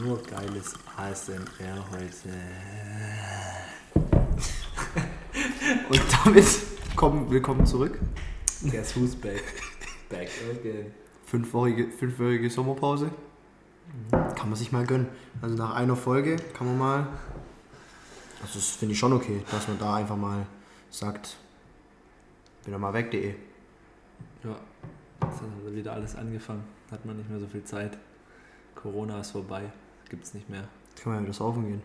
Nur geiles ASMR heute. Und damit kommen, willkommen zurück. Guess who's back? Back again. Fünfwöchige, fünfwöchige Sommerpause. Kann man sich mal gönnen. Also nach einer Folge kann man mal. Also das finde ich schon okay, dass man da einfach mal sagt, bin da mal weg.de. Ja, jetzt hat wieder alles angefangen. Hat man nicht mehr so viel Zeit. Corona ist vorbei. Gibt's nicht mehr. Jetzt kann man ja wieder saufen gehen.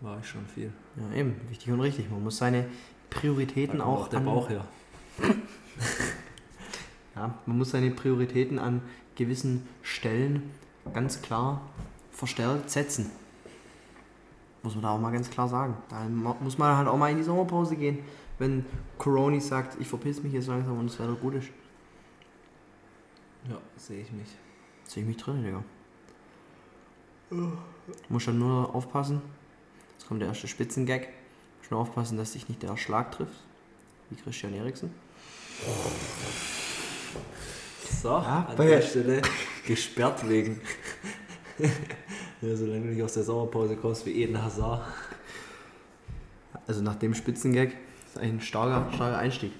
War ich schon viel. Ja, eben, wichtig und richtig. Man muss seine Prioritäten kommt auch der an, Bauch her. Ja, man muss seine Prioritäten an gewissen Stellen ganz klar verstärkt setzen. Muss man da auch mal ganz klar sagen. Da muss man halt auch mal in die Sommerpause gehen, wenn Coroni sagt, ich verpiss mich jetzt langsam und es weiter gut ist. Ja, sehe ich mich. Sehe ich mich drin, Digga. Muss schon nur aufpassen. Jetzt kommt der erste Spitzengag. Muss nur aufpassen, dass dich nicht der Schlag trifft. Wie Christian Eriksen. So, Ja, an der Stelle gesperrt wegen. ja, solange du nicht aus der Sommerpause kommst wie Eden Hazard. Also nach dem Spitzengag ist eigentlich ein starker, starker Einstieg.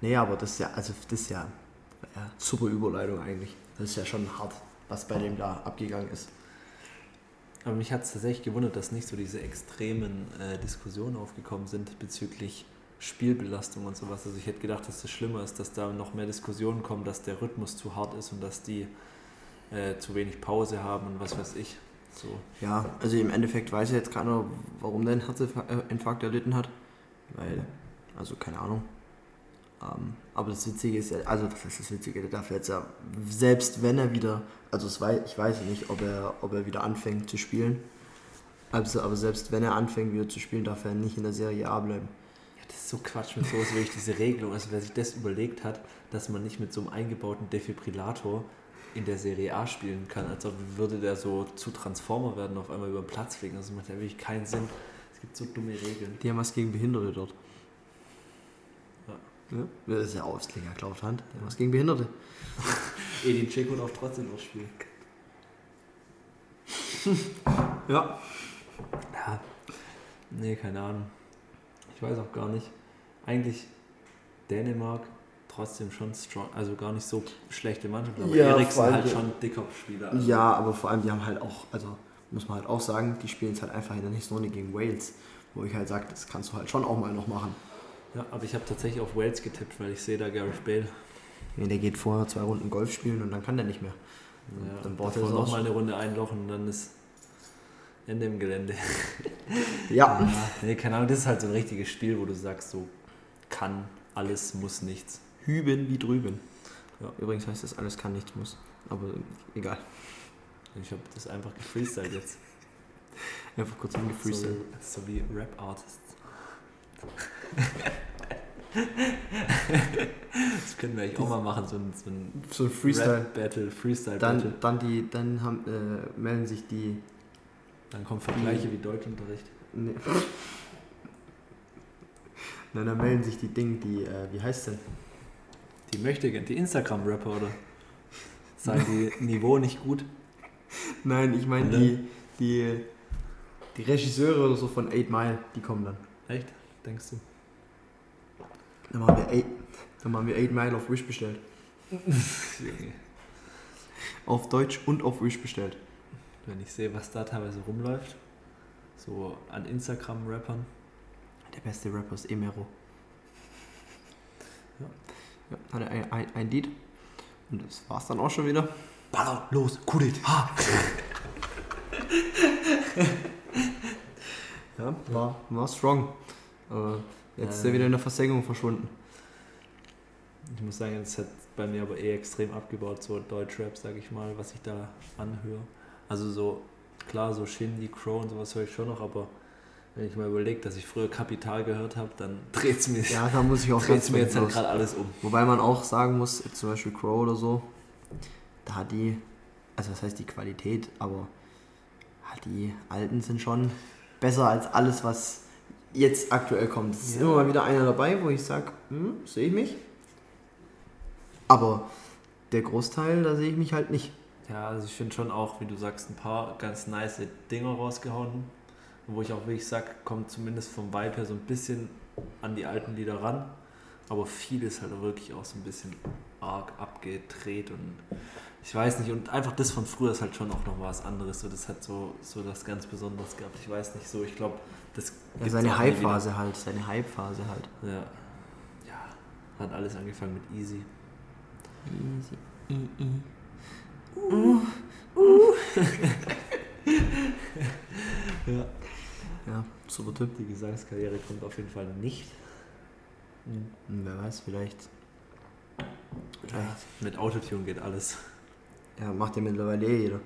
Nee, aber das ist ja, also das ist ja, ja super Überleitung eigentlich. Das ist ja schon hart, was bei dem da abgegangen ist. Aber mich hat es tatsächlich gewundert, dass nicht so diese extremen äh, Diskussionen aufgekommen sind bezüglich Spielbelastung und sowas. Also ich hätte gedacht, dass das schlimmer ist, dass da noch mehr Diskussionen kommen, dass der Rhythmus zu hart ist und dass die äh, zu wenig Pause haben und was weiß ich. So. Ja, also im Endeffekt weiß ja jetzt keiner, warum der einen Herzinfarkt erlitten hat. Weil, also keine Ahnung. Ähm, aber das Witzige ist ja, also das ist das Witzige, der darf jetzt ja, selbst wenn er wieder, also weiß, ich weiß nicht, ob er, ob er wieder anfängt zu spielen. Also, aber selbst wenn er anfängt wieder zu spielen, darf er nicht in der Serie A bleiben. Ja, das ist so Quatsch mit sowas, wirklich diese Regelung. Also wer sich das überlegt hat, dass man nicht mit so einem eingebauten Defibrillator in der Serie A spielen kann, als ob würde der so zu Transformer werden, auf einmal über den Platz fliegen. Das macht ja wirklich keinen Sinn. Es gibt so dumme Regeln. Die haben was gegen Behinderte dort. Ja. Ja, das ist ja Ausleger, glaubt Hand. Haben was gegen Behinderte. Edin Dzeko darf trotzdem noch spielen. Ja. Ja. Nee, keine Ahnung. Ich weiß auch gar nicht. Eigentlich Dänemark trotzdem schon strong, also gar nicht so schlechte Mannschaft, aber Ja, Eriksen halt schon dicker Spieler. Also Ja, aber vor allem, die haben halt auch, also muss man halt auch sagen, die spielen jetzt halt einfach in der nächsten Runde gegen Wales. Wo ich halt sage, das kannst du halt schon auch mal noch machen. Ja, aber ich habe tatsächlich auf Wales getippt, weil ich sehe da Gareth Bale. Nee, der geht vorher zwei Runden Golf spielen und dann kann der nicht mehr. Ja, dann baut er noch aus. mal eine Runde einlochen und dann ist Ende im Gelände. Ja. Nee, keine Ahnung, das ist halt so ein richtiges Spiel, wo du sagst, so kann alles, muss nichts. Hüben wie drüben. Ja. Übrigens heißt das, alles kann, nichts muss. Aber egal. Ich habe das einfach gefreestylt jetzt. Einfach kurz So, angefreestylt. so wie Rap-Artists. Das können wir eigentlich auch mal machen, so ein, so ein So ein Freestyle. Freestyle-Battle. Dann, dann, die, dann haben, äh, melden sich die. Dann kommen Vergleiche wie Deutschunterricht. Nee. Nein, dann melden sich die Dinge, die, äh, wie heißt denn? Die möchte gern, die Instagram-Rapper, oder? Sagen die Niveau nicht gut? Nein, ich meine Ne? die, die, die Regisseure oder so von 8 Mile, die kommen dann. Echt? Denkst du? Dann machen wir 8, dann machen wir 8 Mile auf Wish bestellt. Auf Deutsch und auf Wish bestellt. Wenn ich sehe, was da teilweise rumläuft, so an Instagram-Rappern, Der beste Rapper ist Emero. Ja. Ja, hat er ein, ein, ein Lied. Und das war's dann auch schon wieder. Baller, los, Kudit, ha! Ja, war, war strong. Aber jetzt ist er Ähm. wieder in der Versenkung verschwunden. Ich muss sagen, es hat bei mir aber eh extrem abgebaut, so Deutschrap, sag ich mal, was ich da anhöre. Also so, klar, so Shindy, Crow und sowas höre ich schon noch, aber wenn ich mal überlege, dass ich früher Kapital gehört habe, dann dreht es mir, Ja, da muss ich auch dreht's mir jetzt halt gerade alles um. Wobei man auch sagen muss, zum Beispiel Crow oder so, da hat die, also das heißt die Qualität, aber hat die alten sind schon besser als alles, was jetzt aktuell kommt. Es ist Ja. immer mal wieder einer dabei, wo ich sage, hm, sehe ich mich. Aber der Großteil, da sehe ich mich halt nicht. Ja, also ich finde schon auch, wie du sagst, ein paar ganz nice Dinger rausgehauen, wo ich auch wirklich sage, kommt zumindest vom Vibe her so ein bisschen an die alten Lieder ran, aber viel ist halt wirklich auch so ein bisschen arg abgedreht und ich weiß nicht, und einfach das von früher ist halt schon auch noch was anderes, so das hat so, so das ganz Besonderes gehabt, ich weiß nicht so, ich glaube, das Ja, seine. Hype-Phase halt, seine Hype-Phase halt. Ja. ja, hat alles angefangen mit Easy. Easy. I, I. Ja. Ja, super Typ. Die Gesangskarriere kommt auf jeden Fall nicht. Hm, Wer weiß, vielleicht. Vielleicht. Mit Autotune geht alles. Ja, macht ja mittlerweile eh jeder.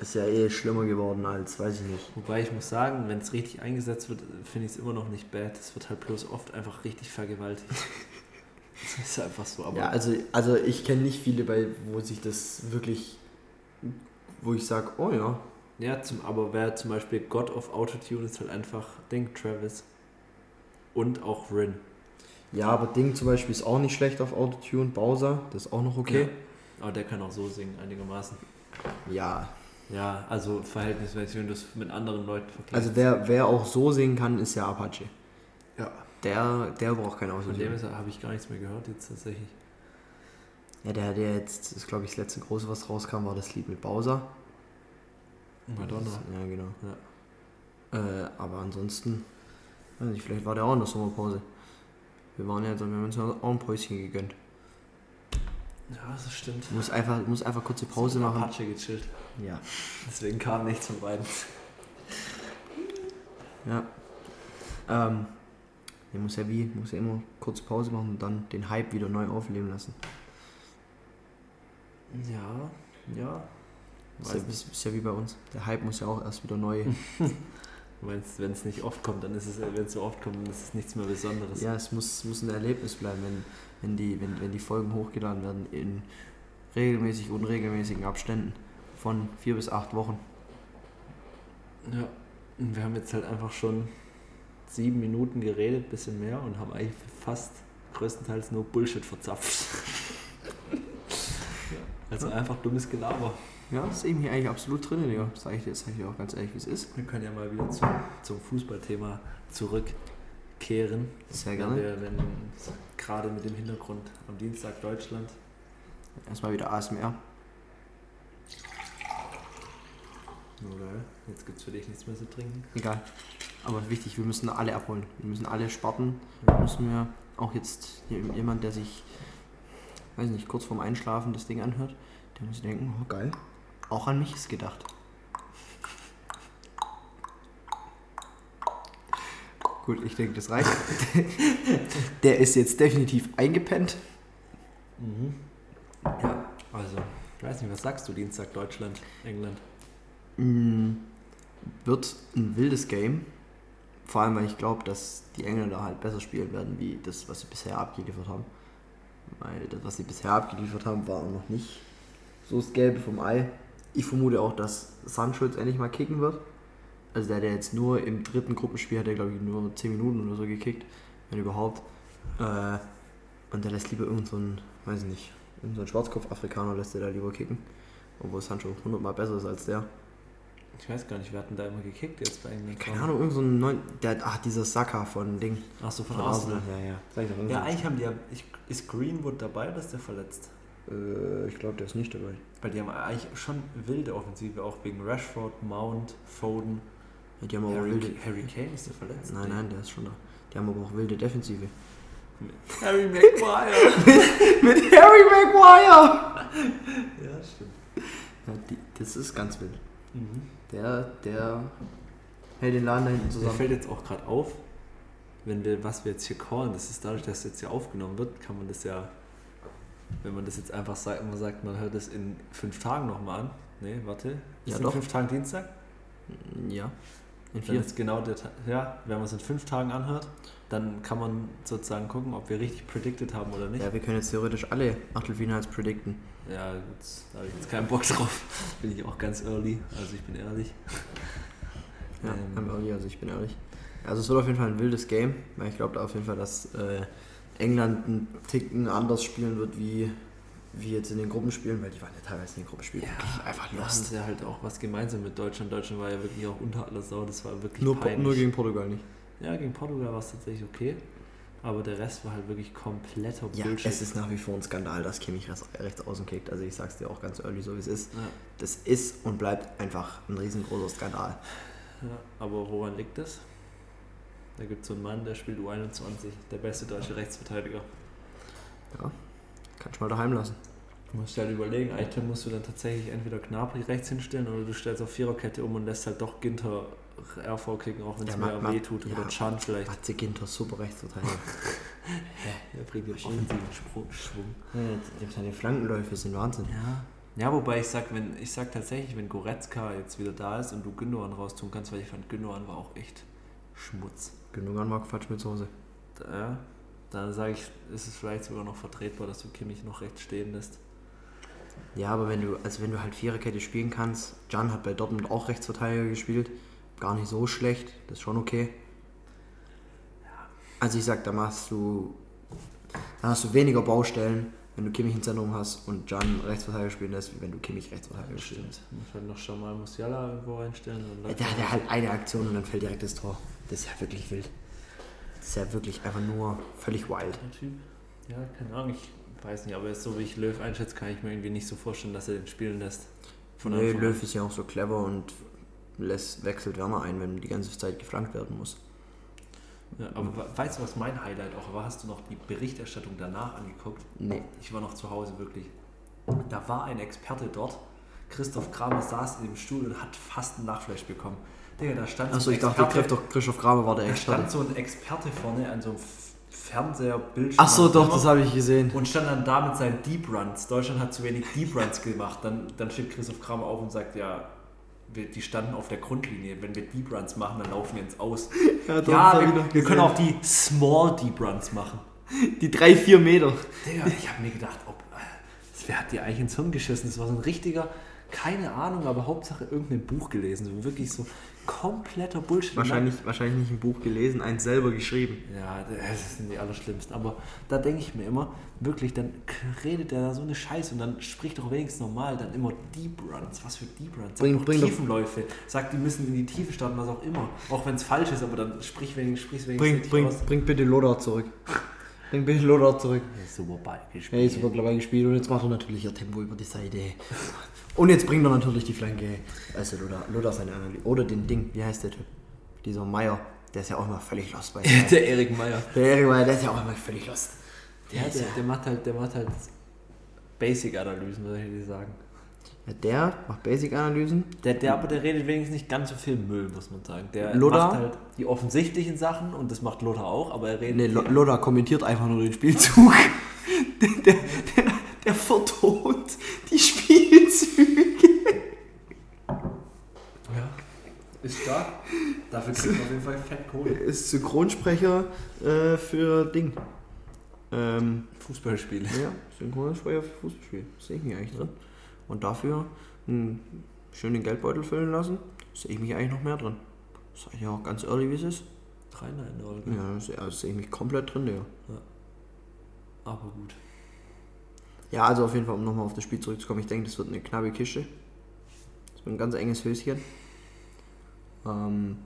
Ist ja eh schlimmer geworden als, weiß ich nicht. Wobei ich muss sagen, wenn es richtig eingesetzt wird, finde ich es immer noch nicht bad. Es wird halt bloß oft einfach richtig vergewaltigt. das ist einfach so. Aber Ja, also, also ich kenne nicht viele, bei, wo sich das wirklich, wo ich sage, oh ja, ja zum, aber wer zum Beispiel God of Autotune ist halt einfach Ding Travis. Und auch Rin. Ja, aber Ding zum Beispiel ist auch nicht schlecht auf Autotune. Bowser, das ist auch noch okay. Ja. Aber der kann auch so singen, einigermaßen. Ja. Ja, also verhältnismäßig, wenn du es mit anderen Leuten vergleichst. Also wer, wer auch so singen kann, ist ja Apache. ja. Der, der braucht kein Von dem habe ich gar nichts mehr gehört jetzt tatsächlich. Ja, der, der jetzt, ist glaube ich das letzte große, was rauskam, war das Lied mit Bowser. Madonna. Ja, genau. Äh, aber ansonsten, weiß nicht, vielleicht war der auch in der Sommerpause. Wir waren ja, wir haben uns ja auch ein Päuschen gegönnt. Ja, das stimmt. Muss einfach, muss einfach kurze Pause So machen. Apache gechillt. Ja. Deswegen kam nichts von beiden. Ja. Ähm, der muss ja wie, muss ja immer kurze Pause machen und dann den Hype wieder neu aufleben lassen. Ja, ja. Ist ja, ist ja wie bei uns. Der Hype muss ja auch erst wieder neu. Wenn es nicht oft kommt, dann ist es, wenn es so oft kommt, dann ist es nichts mehr Besonderes. ja, es muss, muss ein Erlebnis bleiben, wenn, wenn, die, wenn, wenn die Folgen hochgeladen werden in regelmäßig unregelmäßigen Abständen von vier bis acht Wochen. Ja. Und wir haben jetzt halt einfach schon sieben Minuten geredet, bisschen mehr, und haben eigentlich fast größtenteils nur Bullshit verzapft. Also einfach dummes Gelaber. Ja, ist eben hier eigentlich absolut drin, Digga. Das sage ich dir jetzt sag ich dir auch ganz ehrlich, wie es ist. Wir können ja mal wieder zum, zum Fußballthema zurückkehren. Sehr Wenn gerne. wir, wenn gerade mit dem Hintergrund am Dienstag Deutschland. Erstmal wieder ASMR. Oder jetzt gibt es für dich nichts mehr zu trinken. Egal. Aber wichtig, wir müssen alle abholen. Wir müssen alle Sparten. Ja. Müssen wir auch jetzt jemand, der sich, weiß nicht, kurz vorm Einschlafen das Ding anhört, der muss denken, oh geil. Auch an mich ist gedacht. Gut, ich denke, das reicht. der ist jetzt definitiv eingepennt. Mhm. Ja, also, ich weiß nicht, was sagst du Dienstag Deutschland, England? Mm, wird ein wildes Game. Vor allem, weil ich glaube, dass die Engländer halt besser spielen werden, wie das, was sie bisher abgeliefert haben. Weil das, was sie bisher abgeliefert haben, war noch nicht so das Gelbe vom Ei. Ich vermute auch, dass Sancho jetzt endlich mal kicken wird. Also der, der jetzt nur im dritten Gruppenspiel hat, der glaube ich nur 10 Minuten oder so gekickt, wenn überhaupt. Äh, und der lässt lieber irgendeinen, so einen, weiß ich nicht, irgendeinen so Schwarzkopf-Afrikaner lässt der da lieber kicken. Obwohl Sancho hundertmal besser ist als der. Ich weiß gar nicht, wir hatten da immer gekickt jetzt bei England. Keine Ahnung, irgend so ein neun, der, ach, dieser Saka von Ding. Achso, von Von Arsenal. Arsenal. Ja, ja. Sag ich doch, Ja, so- eigentlich haben die ja. Ist Greenwood dabei oder ist der verletzt? Äh, ich glaube, der ist nicht dabei. Weil die haben eigentlich schon wilde Offensive, auch wegen Rashford, Mount, Foden. Ja, die haben aber auch Harry, wilde. Harry Kane ist der verletzt? Nein, nein, der ist schon da. Die haben aber auch wilde Defensive. Harry Maguire. Mit Harry Maguire! ja, stimmt. Ja, die, das ist ganz wild. Mhm. Der, der hält den Laden da hinten Mir zusammen. fällt jetzt auch gerade auf, wenn wir, was wir jetzt hier callen, das ist dadurch, dass es jetzt hier aufgenommen wird, kann man das ja, wenn man das jetzt einfach sagt, man sagt, man hört das in fünf Tagen nochmal an. Nee, warte. Ist Ja, in doch. fünf Tagen Dienstag? Ja. In Dann vier. ist genau der Ta- Ja, wenn man es in fünf Tagen anhört, dann kann man sozusagen gucken, ob wir richtig predicted haben oder nicht. Ja, wir können jetzt theoretisch alle Achtelfinals predikten. Ja, gut, da habe ich jetzt keinen Bock drauf. Bin ich auch ganz early, also ich bin ehrlich. Ja, Ähm. I'm early, also ich bin ehrlich. Also es wird auf jeden Fall ein wildes Game, weil ich glaube da auf jeden Fall, dass äh, England einen Ticken anders spielen wird wie wie jetzt in den Gruppenspielen, weil die waren ja teilweise in den Gruppenspielen Ja, einfach lost. sie ja halt auch was gemeinsam mit Deutschland. Deutschland war ja wirklich auch unter aller Sau. Das war wirklich Nur, peinlich. nur gegen Portugal nicht. ja, gegen Portugal war es tatsächlich okay. Aber der Rest war halt wirklich kompletter Ja, Bullshit. es ist nach wie vor ein Skandal, dass Kimmich rechts, rechts außen kickt. Also ich sag's dir auch ganz early, so wie es ist. ja, Das ist und bleibt einfach ein riesengroßer Skandal. ja, aber woran liegt das? Da gibt es so einen Mann, der spielt U21, der beste deutsche Rechtsverteidiger. Ja, kannst du mal daheim lassen. Du musst dir halt überlegen, eigentlich musst du dann tatsächlich entweder Gnabry rechts hinstellen oder du stellst auf Viererkette um und lässt halt doch Ginter RV kicken, auch wenn es Ja, mehr weh tut. ja. Oder Chan vielleicht. Matze Ginter, super Rechtsverteidiger. Er bringt den offensiven Schwung. ja, seine Flankenläufe sind Wahnsinn. Ja. Ja, wobei ich sag, wenn ich sag tatsächlich, wenn Goretzka jetzt wieder da ist und du Gündogan raustun kannst, weil ich fand Gündogan war auch echt Schmutz. Genug an Mark Quatsch mit Soße. Da, dann sage ich, ist es vielleicht sogar noch vertretbar, dass du Kimmich noch rechts stehen lässt. Ja, aber wenn du, also wenn du halt Viererkette spielen kannst, Can hat bei Dortmund auch Rechtsverteidiger gespielt, gar nicht so schlecht, das ist schon okay. Also ich sag, da machst du, da hast du weniger Baustellen, wenn du Kimmich im Zentrum hast und Can Rechtsverteidiger spielen lässt, wie wenn du Kimmich Rechtsverteidiger Das spielst. Muss halt noch schon mal Musiala irgendwo reinstellen. Ja, Der hat ja halt eine Aktion und dann fällt direkt das Tor. Das ist ja wirklich wild. Das ist ja wirklich einfach nur völlig wild. Der Typ. Ja, keine Ahnung, ich weiß nicht, aber so wie ich Löw einschätze, kann ich mir irgendwie nicht so vorstellen, dass er den spielen lässt. Von Nee, Anfang. Löw ist ja auch so clever und lässt, wechselt Werner ein, wenn die ganze Zeit geflankt werden muss. Ja, aber we- weißt du, was mein Highlight auch war? Hast du noch die Berichterstattung danach angeguckt? Nee. Ich war noch zu Hause, wirklich. Da war ein Experte dort. Christoph Kramer saß in dem Stuhl und hat fast einen Nachflash bekommen. Digga, da stand Achso, ein ich dachte, Experte- Christoph, Christoph Kramer war der da stand Experte. so ein Experte vorne an so einem Fernseherbildschirm. Achso, doch, das habe ich gesehen. Und stand dann da mit seinen Deep Runs. Deutschland hat zu wenig Deep Runs gemacht. Dann, dann steht Christoph Kramer auf und sagt, ja, wir, die standen auf der Grundlinie. Wenn wir Deep Runs machen, dann laufen wir ins Aus. Ja, doch, Ja, wir, wir können auch die Small Deep Runs machen. Die drei, vier Meter. Digga, ich habe mir gedacht, ob, das, wer hat dir eigentlich ins Hirn geschissen? Das war so ein richtiger, keine Ahnung, aber Hauptsache irgendein Buch gelesen. So wirklich so kompletter Bullshit. Wahrscheinlich, wahrscheinlich nicht ein Buch gelesen, eins selber geschrieben. Ja, das sind die allerschlimmsten. Aber da denke ich mir immer, wirklich, dann redet der da so eine Scheiße und dann spricht doch wenigstens normal, dann immer Deep Runs. Was für Deep Runs? Sag Bring- bring Tiefenläufe. Sag, die müssen in die Tiefe starten, was auch immer. Auch wenn es falsch ist, aber dann sprich wenigstens, sprich's wenigstens Bring, bring, bring bitte Loda zurück. Bring bitte Loda zurück. Ja, super beigespielt. Hey, super clever gespielt und jetzt macht er natürlich ihr Tempo über die Seite. Und jetzt bringt er natürlich die Flanke. Also Loda, Loda seine Analyse. Oder den Ding, wie heißt der Typ? Dieser Meier, der ist ja auch immer völlig lost bei Sky. Der Erik Meyer. Der Erik Meier, der ist ja auch immer völlig lost. Ja, ist der, der macht halt, der macht halt Basic-Analysen, würde ich sagen. Ja, der macht Basic-Analysen. Der, der, aber der redet wenigstens nicht ganz so viel Müll, muss man sagen. Der Lothar? macht halt die offensichtlichen Sachen und das macht Lothar auch, aber er redet. Nee, Lo- Loda kommentiert einfach nur den Spielzug. Der, der, der, der vertont die Spielzüge. ja, ist stark. Dafür kriegt man auf jeden Fall fett Kohle. Ist Synchronsprecher äh, für Ding. Ähm, Fußballspiele. ja, Synchronsprecher für Fußballspiel. Sehe ich mich eigentlich drin. Und dafür einen schönen Geldbeutel füllen lassen, sehe ich mich eigentlich noch mehr drin. Sag ich ja auch ganz early, wie es ist. Trainer in der Olga. Ja, also sehe ich mich komplett drin, Digga. Aber gut. Ja, also auf jeden Fall, um nochmal auf das Spiel zurückzukommen, ich denke, das wird eine knappe Kiste. Das wird ein ganz enges Höschen. Ähm,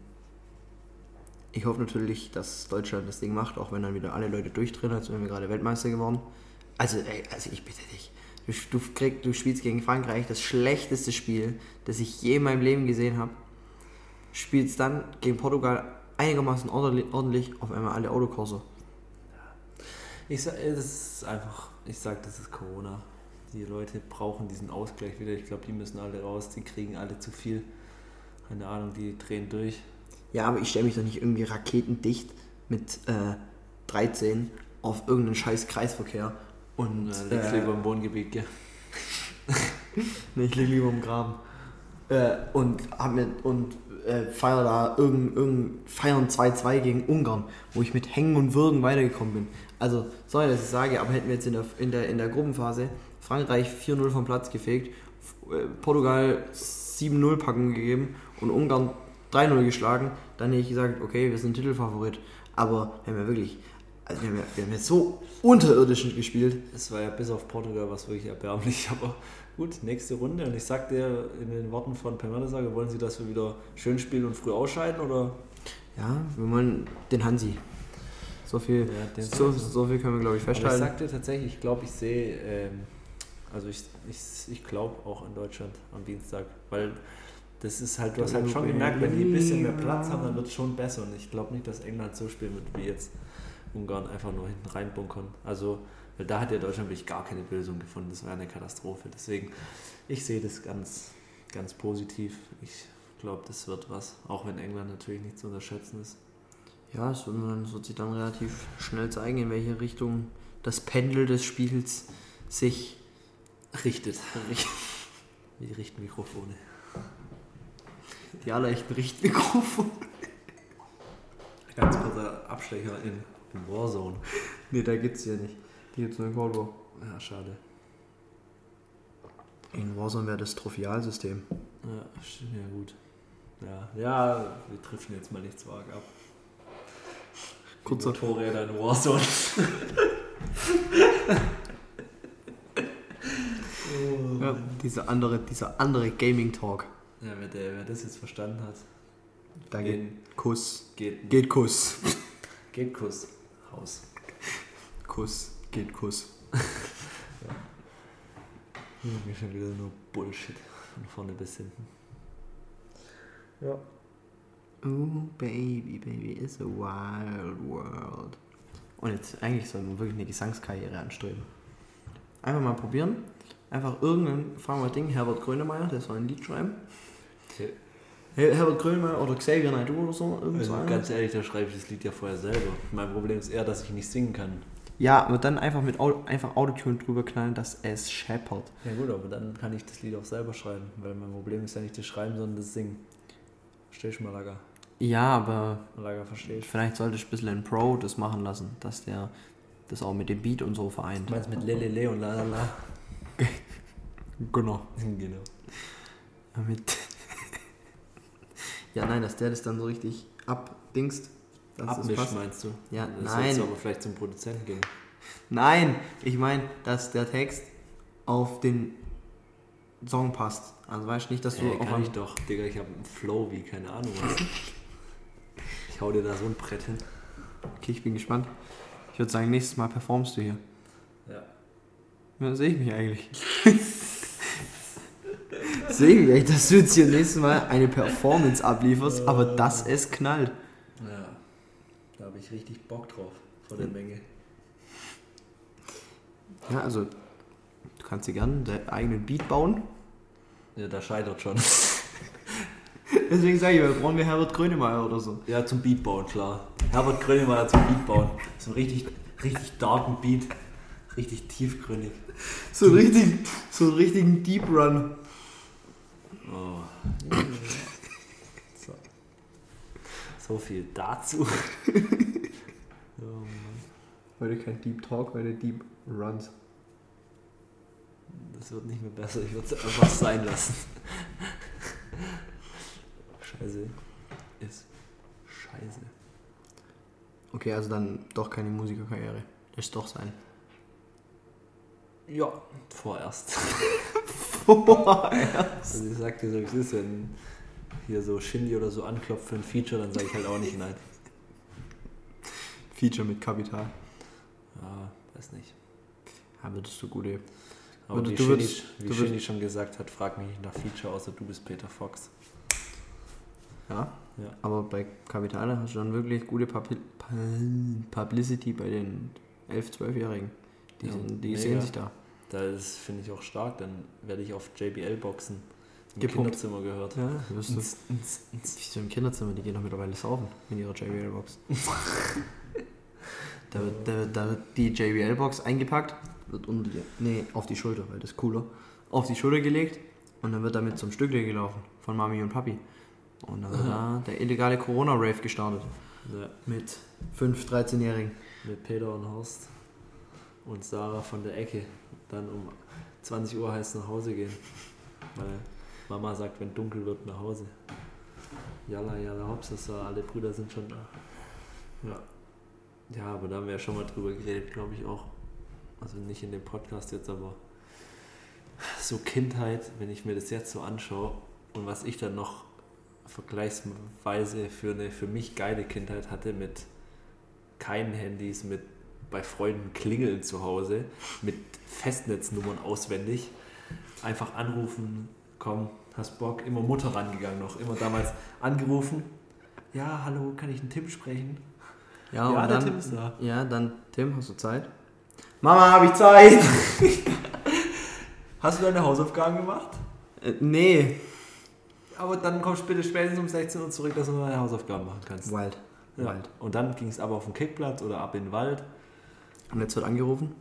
ich hoffe natürlich, dass Deutschland das Ding macht, auch wenn dann wieder alle Leute durchdrehen, als wären wir gerade Weltmeister geworden. Also, ey, also ich bitte dich. Du, du, krieg, du spielst gegen Frankreich das schlechteste Spiel, das ich je in meinem Leben gesehen habe. Spielst dann gegen Portugal einigermaßen ordentlich, ordentlich auf einmal alle Autokurse. Ich sag, ey, das ist einfach, ich sag, das ist Corona. Die Leute brauchen diesen Ausgleich wieder. Ich glaube, die müssen alle raus, die kriegen alle zu viel. Keine Ahnung, die drehen durch. Ja, aber ich stelle mich doch nicht irgendwie raketendicht mit äh, 13 auf irgendeinen scheiß Kreisverkehr und Ja, liegst äh, lieber im Wohngebiet, gell? nee, ich liege lieber im Graben äh, und hab mir und äh, feier da irgendein, irgendein feiern 2-2 gegen Ungarn, wo ich mit Hängen und Würgen weitergekommen bin. Also, sorry, dass ich sage, aber hätten wir jetzt in der, in der, in der Gruppenphase Frankreich 4-0 vom Platz gefegt, äh, Portugal 7-0 Packung gegeben und Ungarn 3-0 geschlagen, dann hätte ich gesagt, okay, wir sind Titelfavorit. Aber wir wirklich Also wir haben, ja, wir haben jetzt so unterirdisch gespielt. Es war ja bis auf Portugal was wirklich erbärmlich, aber gut, nächste Runde. Und ich sagte in den Worten von Per Mertesager, wollen Sie, dass wir wieder schön spielen und früh ausscheiden oder? Ja, wir wollen den Hansi. So viel, Ja, den so, so viel können wir, glaube ich, Aber ich festhalten. sagte tatsächlich, ich glaube, ich sehe, ähm, also ich, ich, ich glaube auch in Deutschland am Dienstag, weil das ist halt, du hast halt schon gemerkt, wenn die ein bisschen mehr Platz haben, dann wird es schon besser. Und ich glaube nicht, dass England so spielen wird wie jetzt Ungarn einfach nur hinten reinbunkern. Also, weil da hat ja Deutschland wirklich gar keine Lösung gefunden. Das wäre eine Katastrophe. Deswegen, ich sehe das ganz, ganz positiv. Ich glaube, das wird was, auch wenn England natürlich nicht zu unterschätzen ist. Ja, es wird, sich dann relativ schnell zeigen, in welche Richtung das Pendel des Spiels sich Richtet. Wie richten Mikrofone. die allerlechten Richtmikrofone. Ganz kurzer Abstecher in, in Warzone. Ne, da gibt's ja nicht. Die gibt's nur in Cold War. Ja, schade. In Warzone wäre das Trophialsystem. Ja, stimmt, ja gut. Ja, ja, wir treffen jetzt mal nicht so arg ab. Kurzer- Motorräder in Warzone. oh. Ja, dieser andere, dieser andere Gaming-Talk. ja wer, der, wer das jetzt verstanden hat, Da geht, Kuss. geht, Geht Kuss. geht Kuss raus. Kuss. Geht Kuss. Mir schon wieder nur Bullshit. Von vorne bis hinten. Ja. Oh, baby, baby, it's a wild world. Und jetzt, eigentlich soll man wirklich eine Gesangskarriere anstreben. Einfach mal probieren. Einfach irgendein, fragen wir Ding, Herbert Grönemeyer, der soll ein Lied schreiben. Okay. Her- Herbert Grönemeyer oder Xavier Naidoo oder so. Also ganz ehrlich, da schreibe ich das Lied ja vorher selber. Mein Problem ist eher, dass ich nicht singen kann. Ja, aber dann einfach mit einfach Autotune drüber knallen, dass es scheppert. Ja gut, aber dann kann ich das Lied auch selber schreiben, weil mein Problem ist ja nicht das Schreiben, sondern das Singen. Verstehst du, Malaga? Ja, aber Malaga versteht. vielleicht sollte ich ein bisschen ein Pro das machen lassen, dass der das auch mit dem Beat und so vereint. Du meinst mit Lelele und la la la? Genau. genau. Mit ja, nein, dass der das dann so richtig abdingst. Abmisch meinst du? Ja, das nein. sollst du aber vielleicht zum Produzenten gehen. Nein, ich meine, dass der Text auf den Song passt. Also weißt du nicht, dass du Ey, auf kann ich doch, Digga, ich habe einen Flow wie, keine Ahnung was. Ich hau dir da so ein Brett hin. Okay, ich bin gespannt. Ich würde sagen, nächstes Mal performst du hier. Ja. Ja, sehe ich mich eigentlich. sehe ich mich dass du jetzt hier nächstes Mal eine Performance ablieferst, aber dass es knallt. Habe ich richtig Bock drauf, vor der Menge. Ja, also, du kannst dir gerne deinen eigenen Beat bauen. Ja, da scheitert schon. Deswegen sage ich, wir brauchen wir Herbert Grönemeyer oder so. Ja, zum Beat bauen, klar. Herbert Grönemeyer zum Beat bauen. So ein richtig, richtig darken Beat. Richtig tiefgründig. So einen richtigen, so einen richtigen Deep Run. Oh. So. viel dazu. oh. Heute kein Deep Talk, heute Deep Runs. Das wird nicht mehr besser, ich würde es einfach sein lassen. Scheiße. Ist scheiße. Okay, also dann doch keine Musikerkarriere. Ist doch sein. Ja, vorerst. Vorher. Also ich sag dir so, wie es ist, wenn hier so Shindy oder so anklopft für ein Feature, dann sage ich halt auch nicht nein. Feature mit Kapital. Ja, weiß nicht. Ja, würdest du gute. Aber Du- wie, du Shindy, würdest- wie du Shindy schon gesagt hat, frag mich nicht nach Feature, außer du bist Peter Fox. Ja. Ja. Aber bei Kapital hast du dann wirklich gute Publicity bei den 11-, 12-Jährigen. Die, Ja, sind, die mega. sehen sich da. Da ist, finde ich, auch stark, dann werde ich auf JBL boxen. Im Gepumpt. Kinderzimmer gehört. Ja, wirst du. Ins. Wieso im Kinderzimmer? Die gehen doch mittlerweile saufen in ihrer JBL-Box. da, wird, da, wird, da wird die JBL-Box eingepackt, wird unter die, nee, auf die Schulter, weil das ist cooler, auf die Schulter gelegt und dann wird damit zum Stückle gelaufen von Mami und Papi. Und dann wird da der illegale Corona-Rave gestartet Ja, mit 5-, 13-Jährigen. mit Peter und Horst und Sarah von der Ecke. Dann um 20 Uhr heißt es nach Hause gehen. Weil Mama sagt, wenn dunkel wird, nach Hause. Jalla, jalla, Hopsasa, alle Brüder sind schon da. Ja. Ja, aber da haben wir ja schon mal drüber geredet, glaube ich auch. Also nicht in dem Podcast jetzt, aber so Kindheit, wenn ich mir das jetzt so anschaue und was ich dann noch vergleichsweise für eine für mich geile Kindheit hatte mit keinen Handys, mit bei Freunden klingeln zu Hause, mit Festnetznummern auswendig, einfach anrufen, komm, hast Bock, immer Mutter rangegangen noch, immer damals angerufen, ja, hallo, kann ich einen Tim sprechen? Ja, Ja, und der dann, Tim ist da. Ja, dann, Tim, hast du Zeit? Mama, habe ich Zeit? Hast du deine Hausaufgaben gemacht? äh, nee. Aber dann kommst du bitte spätestens um 16 Uhr zurück, dass du deine Hausaufgaben machen kannst. Wild. Ja. Wild. Und dann ging es aber auf den Kickplatz oder ab in den Wald. Und jetzt wird angerufen.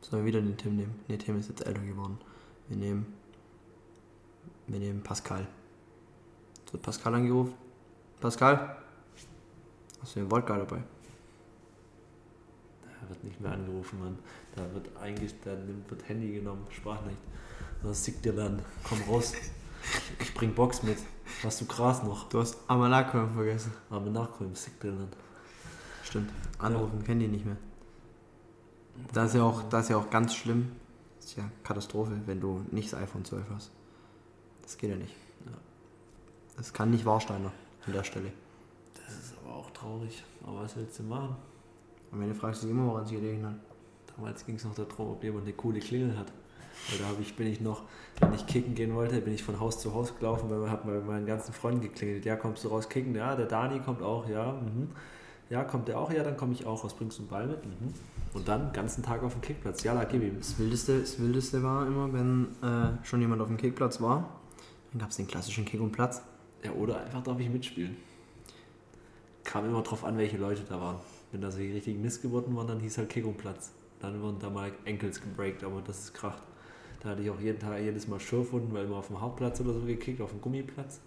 Sollen wir wieder den Tim nehmen? Nee, Tim ist jetzt älter geworden. Wir nehmen. Wir nehmen Pascal. Jetzt wird Pascal angerufen. Pascal? Hast du den Wodka dabei? Da wird nicht mehr angerufen, Mann. Da wird eigentlich, da wird Handy genommen, Sprachnachricht. Was sieht dir dann? Komm raus. Ich bring Box mit. Hast du Gras noch? Du hast Amalakon vergessen. Aber nachkommen, sick dir dann. Stimmt. Anrufen kennen die nicht mehr. Das ist ja auch, das ist ja auch ganz schlimm. Das ist ja Katastrophe, wenn du nicht das iPhone 12 hast. Das geht ja nicht. Ja. Das kann nicht Warsteiner an der Stelle. Das ist aber auch traurig. Aber was willst du machen? Wenn du fragst dich immer, woran es gelegen hat. Damals ging es noch darum, ob jemand eine coole Klingel hat. Weil da ich, bin ich noch, wenn ich kicken gehen wollte, bin ich von Haus zu Haus gelaufen, weil man hat bei meinen ganzen Freunden geklingelt. Ja, kommst du raus kicken? Ja, der Dani kommt auch, ja. Mhm. Ja, kommt der auch? Ja, dann komme ich auch. Was bringst du einen Ball mit? Mhm. Und dann den ganzen Tag auf dem Kickplatz. Ja, da gib ihm. Das Wildeste, das Wildeste war immer, wenn äh, schon jemand auf dem Kickplatz war. Dann gab es den klassischen Kick und Platz. Ja, oder einfach darf ich mitspielen. Kam immer drauf an, welche Leute da waren. Wenn da so die richtigen Missgeburten waren, dann hieß halt Kick und Platz. Dann wurden da mal Enkels gebreakt, aber das ist kracht. Da hatte ich auch jeden Tag, jedes Mal Schürfwunden, weil immer auf dem Hauptplatz oder so gekickt, auf dem Gummiplatz.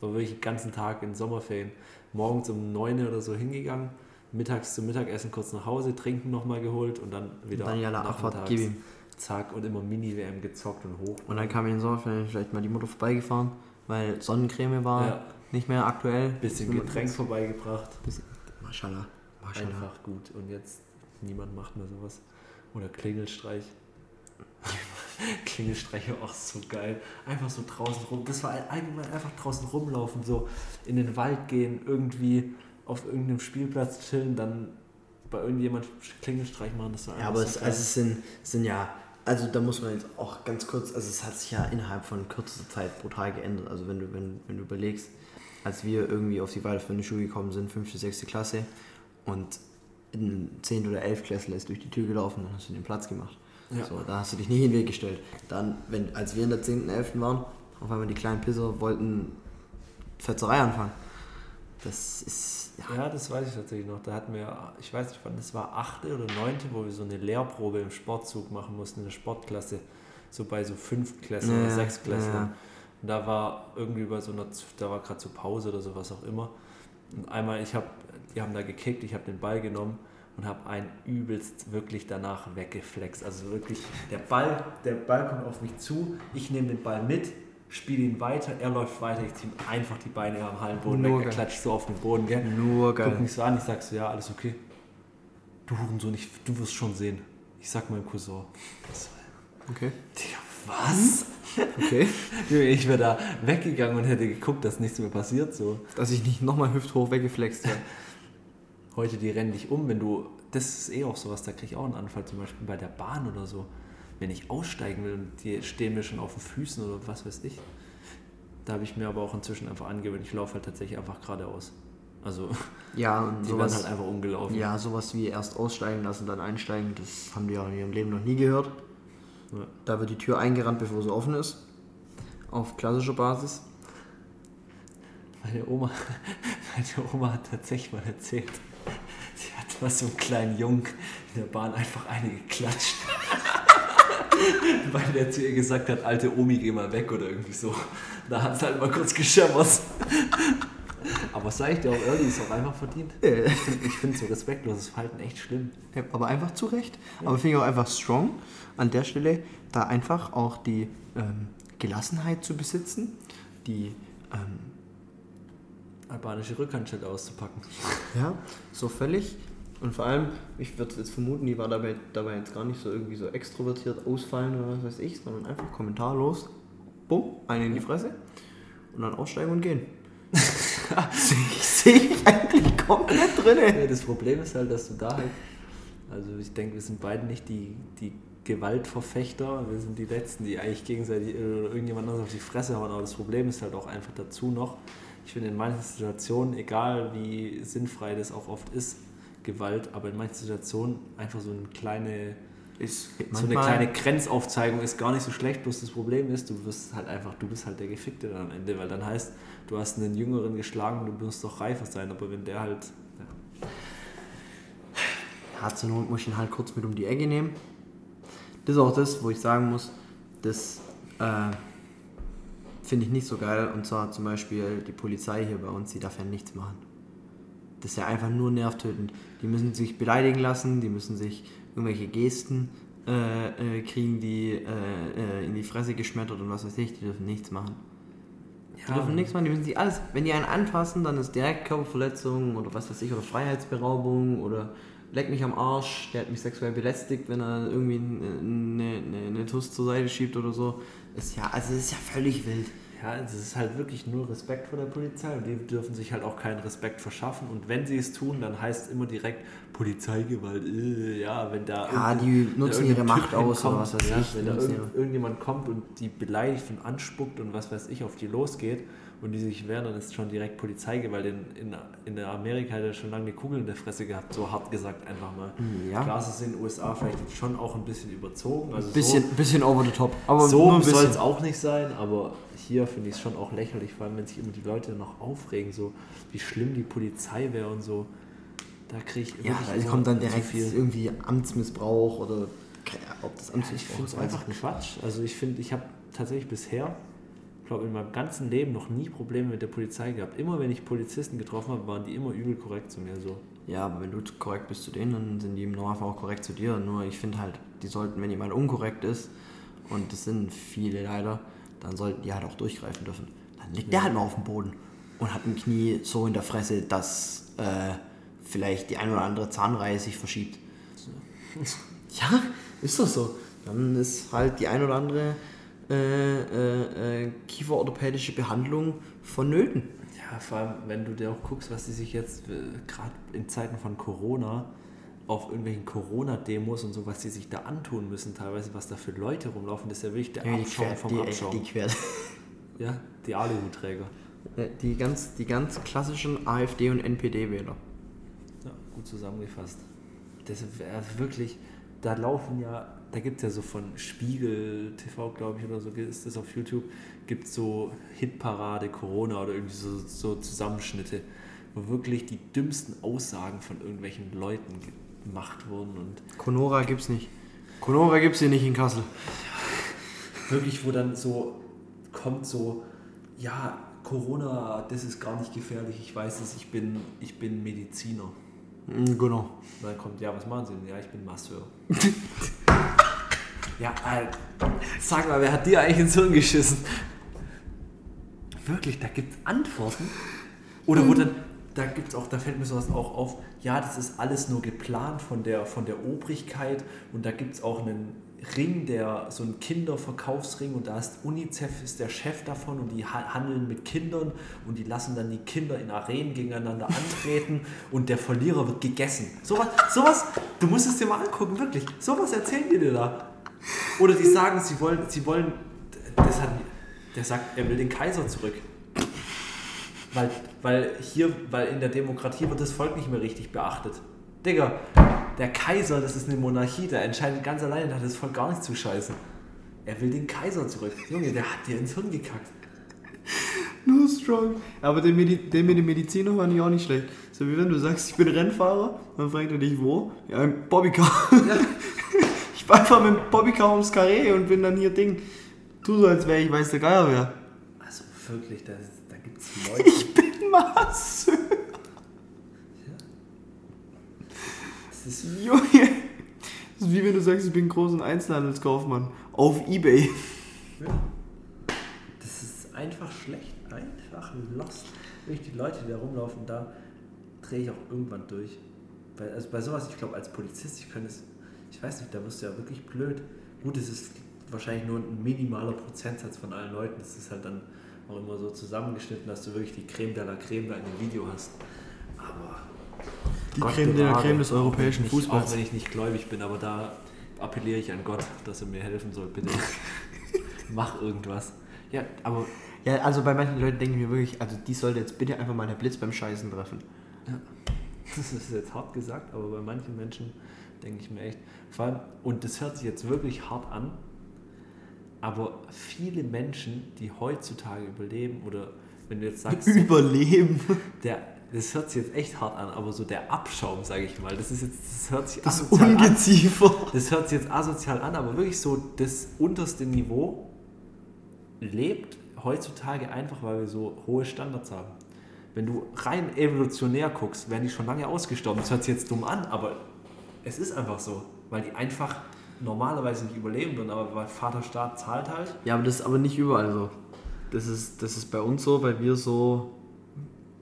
Aber wirklich den ganzen Tag in Sommerferien. Morgens um 9 oder so hingegangen, mittags zum Mittagessen kurz nach Hause, trinken nochmal geholt und dann wieder Dann ja, Abfahrt, nachmittags. gib ihm. Zack, und immer Mini-WM gezockt und hoch. Und dann kam in den Sommerferien vielleicht mal die Mutter vorbeigefahren, weil Sonnencreme war Ja, nicht mehr aktuell. bisschen Getränk vorbeigebracht. Maschallah. Maschallah. Einfach gut. Und jetzt niemand macht mehr sowas. Oder Klingelstreich. Klingelstreiche auch so geil. Einfach so draußen rum. Das war allgemein einfach draußen rumlaufen, so in den Wald gehen, irgendwie auf irgendeinem Spielplatz chillen, dann bei irgendjemand Klingelstreich machen. Das war Ja, einfach aber so es, geil. also es sind, es sind ja, also da muss man jetzt auch ganz kurz, also es hat sich ja innerhalb von kürzester Zeit brutal geändert. Also wenn du, wenn, wenn du überlegst, als wir irgendwie auf die weiterführende Schule gekommen sind, fünfte, sechste Klasse und in 10. oder 11. Klässler ist durch die Tür gelaufen, dann hast du den Platz gemacht. Ja. So, da hast du dich nicht in den Weg gestellt. Dann, wenn, als wir in der 10., 11. waren, auf einmal die kleinen Pisser wollten Fetzerei anfangen. Das ist, ja, das weiß ich tatsächlich noch. Da hatten wir, ich weiß nicht wann, das war achte oder neunte, wo wir so eine Lehrprobe im Sportzug machen mussten, in der Sportklasse. So bei so Fünftklässler Ja, oder Sechstklässlern. ja. Und da war irgendwie bei so einer, da war gerade so Pause oder so, was auch immer. Und einmal, ich habe, die haben da gekickt, ich habe den Ball genommen und habe einen übelst wirklich danach weggeflext. Also wirklich, der Ball, der Ball kommt auf mich zu, ich nehme den Ball mit, spiele ihn weiter, er läuft weiter, ich ziehe ihm einfach die Beine am Hallenboden Nur weg, er klatscht so auf den Boden, gell? nur Guck geil. mich so an, ich sag so, ja, alles okay. Du Hurensohn, ich, du wirst schon sehen. Ich sag meinem Cousin. So, Okay. Digga, was? Okay. Junge, Ich wäre da weggegangen und hätte geguckt, dass nichts mehr passiert. So. Dass ich nicht nochmal hüfthoch weggeflext werde. Heute, die rennen dich um, wenn du. Das ist eh auch sowas, da kriege ich auch einen Anfall, zum Beispiel bei der Bahn oder so. Wenn ich aussteigen will und die stehen mir schon auf den Füßen oder was weiß ich. Da habe ich mir aber auch inzwischen einfach angewöhnt, ich laufe halt tatsächlich einfach geradeaus. Also, Ja, und die werden sowas, halt einfach umgelaufen. ja, sowas wie erst aussteigen lassen, dann einsteigen, das haben die ja in ihrem Leben noch nie gehört. Ja. Da wird die Tür eingerannt, bevor sie offen ist. Auf klassischer Basis. Meine Oma, meine Oma hat tatsächlich mal erzählt, sie hat mal so einen kleinen Jungen in der Bahn einfach eine geklatscht. Weil der zu ihr gesagt hat, alte Omi, geh mal weg oder irgendwie so. Da hat es halt mal kurz geschimmert. Aber sag ich dir auch ehrlich, ist auch einfach verdient. Ich finde find so respektloses Verhalten echt schlimm. Ja, aber einfach zu Recht. Aber finde ich auch einfach strong, an der Stelle da einfach auch die ähm, Gelassenheit zu besitzen, die, ähm, albanische Rückhandschild auszupacken. Ja, so völlig. Und vor allem, ich würde jetzt vermuten, die war dabei, dabei jetzt gar nicht so irgendwie so extrovertiert ausfallen oder was weiß ich, sondern einfach kommentarlos, bumm, eine in die Fresse und dann aussteigen und gehen. Sehe ich, seh ich eigentlich komplett drin. Ja, das Problem ist halt, dass du da halt, also ich denke, wir sind beide nicht die, die Gewaltverfechter, wir sind die Letzten, die eigentlich gegenseitig oder irgendjemand anderes auf die Fresse hauen, aber das Problem ist halt auch einfach dazu noch, ich finde in manchen Situationen, egal wie sinnfrei das auch oft ist, Gewalt, aber in manchen Situationen einfach so eine kleine Ist so eine kleine Grenzaufzeigung ist gar nicht so schlecht, bloß das Problem ist, du wirst halt einfach, du bist halt der Gefickte dann am Ende, weil dann heißt, du hast einen Jüngeren geschlagen, du musst doch reifer sein, aber wenn der halt, ja, Ja, zur Not muss ich ihn halt kurz mit um die Ecke nehmen. Das ist auch das, wo ich sagen muss, das äh, finde ich nicht so geil. Und zwar zum Beispiel die Polizei hier bei uns, die darf ja nichts machen. Das ist ja einfach nur nervtötend. Die müssen sich beleidigen lassen, die müssen sich irgendwelche Gesten äh, äh, kriegen, die äh, äh, in die Fresse geschmettert und was weiß ich, die dürfen nichts machen. Die dürfen nichts machen, die müssen sich alles, wenn die einen anfassen, dann ist direkt Körperverletzung oder was weiß ich, oder Freiheitsberaubung oder leck mich am Arsch, der hat mich sexuell belästigt, wenn er irgendwie eine, eine, eine Tuss zur Seite schiebt oder so. Ist ja, also das ist ja völlig wild. Ja, es ist halt wirklich nur Respekt vor der Polizei und die dürfen sich halt auch keinen Respekt verschaffen und wenn sie es tun, dann heißt es immer direkt Polizeigewalt, äh, ja, wenn da Ja, die nutzen ihre Macht Typ aus oder was weiß ja, ich. Wenn da irgend, irgendjemand kommt und die beleidigt und anspuckt und was weiß ich, auf die losgeht und die sich wehren, dann ist schon direkt Polizeigewalt. In, in, in der Amerika hat er schon lange eine Kugel in der Fresse gehabt, so hart gesagt einfach mal. ihre- ja, Klar, es ist in den USA vielleicht schon auch ein bisschen überzogen. Also ein bisschen, bisschen over the top. Aber so, so soll es auch nicht sein, aber hier finde ich es schon auch lächerlich, vor allem wenn sich immer die Leute noch aufregen, so wie schlimm die Polizei wäre und so. Da kriege ich Ja, es immer kommt dann direkt viel. irgendwie Amtsmissbrauch oder ob das Ich Amtsmissbrauch finde es ist. weiß einfach ich. Quatsch. Also ich finde, ich habe tatsächlich bisher, ich glaube in meinem ganzen Leben noch nie Probleme mit der Polizei gehabt. Immer wenn ich Polizisten getroffen habe, waren die immer übel korrekt zu mir so. Ja, aber wenn du korrekt bist zu denen, dann sind die im Normalfall auch korrekt zu dir. Nur ich finde halt, die sollten, wenn jemand unkorrekt ist, und das sind viele leider, dann sollten die halt auch durchgreifen dürfen. Dann liegt der halt mal auf dem Boden und hat ein Knie so in der Fresse, dass äh, vielleicht die ein oder andere Zahnreihe sich verschiebt. Ja, ist doch so. Dann ist halt die ein oder andere äh, äh, äh, kieferorthopädische Behandlung vonnöten. Ja, vor allem, wenn du dir auch guckst, was die sich jetzt, äh, gerade in Zeiten von Corona, auf irgendwelchen Corona-Demos und so, was die sich da antun müssen, teilweise, was da für Leute rumlaufen, das ist ja wirklich der Ja, Abschaum vom die, Abschaum. die, quer, ja, die Aluhutträger. die, ganz, die ganz klassischen AfD- und NPD-Wähler. Ja, gut zusammengefasst. Das wäre wirklich, da laufen ja, da gibt es ja so von Spiegel TV, glaube ich, oder so ist das auf YouTube, gibt es so Hitparade Corona oder irgendwie so, so Zusammenschnitte, wo wirklich die dümmsten Aussagen von irgendwelchen Leuten gemacht wurden und Conora gibt's nicht. Conora gibt's hier nicht in Kassel. wirklich, wo dann so kommt so, ja, Corona, das ist gar nicht gefährlich, ich weiß es, ich bin, ich bin Mediziner. Mm, Genau. Und dann kommt, ja, was machen Sie denn? Ja, ich bin Masseur. ja, Alter, sag mal, wer hat dir eigentlich ins Hirn geschissen? Wirklich, da gibt es Antworten. Oder wo dann, da gibt es auch, da fällt mir sowas auch auf, ja, das ist alles nur geplant von der, von der Obrigkeit und da gibt es auch einen Ring, der so ein Kinderverkaufsring und da ist UNICEF ist der Chef davon und die ha- handeln mit Kindern und die lassen dann die Kinder in Arenen gegeneinander antreten und der Verlierer wird gegessen. Sowas, sowas, du musst es dir mal angucken, wirklich. Sowas erzählen die dir da. Oder die sagen, sie wollen, sie wollen, das hat, der sagt, er will den Kaiser zurück. Weil, weil hier, weil in der Demokratie wird das Volk nicht mehr richtig beachtet. Digga, der Kaiser, das ist eine Monarchie, der entscheidet ganz alleine, da hat das Volk gar nicht zu scheißen. Er will den Kaiser zurück. Junge, der hat dir ins Hirn gekackt. Nur strong. Aber den, Medi den mit dem Mediziner fand ich auch nicht schlecht. So wie wenn du sagst, ich bin Rennfahrer, dann fragt er dich wo? Ja, im Bobbycar. ich fahr einfach mit dem Bobbycar ums Karree und bin dann hier Ding. Tu so, als wäre ich weiß der Geier wer. Also wirklich, da, da gibt es Leute. Ich bin Masseur. Das ist, Junge. Das ist wie wenn du sagst, ich bin großen Einzelhandelskaufmann. Auf Ebay. ja. das ist einfach schlecht. Einfach lost. wirklich die Leute, die da rumlaufen, da drehe ich auch irgendwann durch. Also bei sowas, ich glaube, als Polizist, ich kann es, ich weiß nicht, da wirst du ja wirklich blöd. Gut, es ist wahrscheinlich nur ein minimaler Prozentsatz von allen Leuten. Das ist halt dann auch immer so zusammengeschnitten, dass du wirklich die Creme de la Creme da in dem Video hast. Aber Die Gott Creme de la Creme des europäischen ich nicht- Fußballs. Auch wenn ich nicht gläubig bin, aber da appelliere ich an Gott, dass er mir helfen soll. Bitte mach irgendwas. Ja, aber Ja, also bei manchen Leuten denke ich mir wirklich, also die sollte jetzt bitte einfach mal der Blitz beim Scheißen treffen. das ist jetzt hart gesagt, aber bei manchen Menschen denke ich mir echt, vor allem, und das hört sich jetzt wirklich hart an, aber viele Menschen, die heutzutage überleben oder wenn du jetzt sagst, Überleben. der, das hört sich jetzt echt hart an, aber so der Abschaum, sage ich mal, das ist jetzt, das hört sich Das asozial an. Ungeziefer. Das hört sich jetzt asozial an, aber wirklich so das unterste Niveau lebt heutzutage einfach, weil wir so hohe Standards haben. Wenn du rein evolutionär guckst, werden die schon lange ausgestorben. Das hört sich jetzt dumm an, aber es ist einfach so, weil die einfach normalerweise nicht überleben würden, aber weil Vaterstaat zahlt halt. Ja, aber das ist aber nicht überall so. Das ist, das ist bei uns so, weil wir so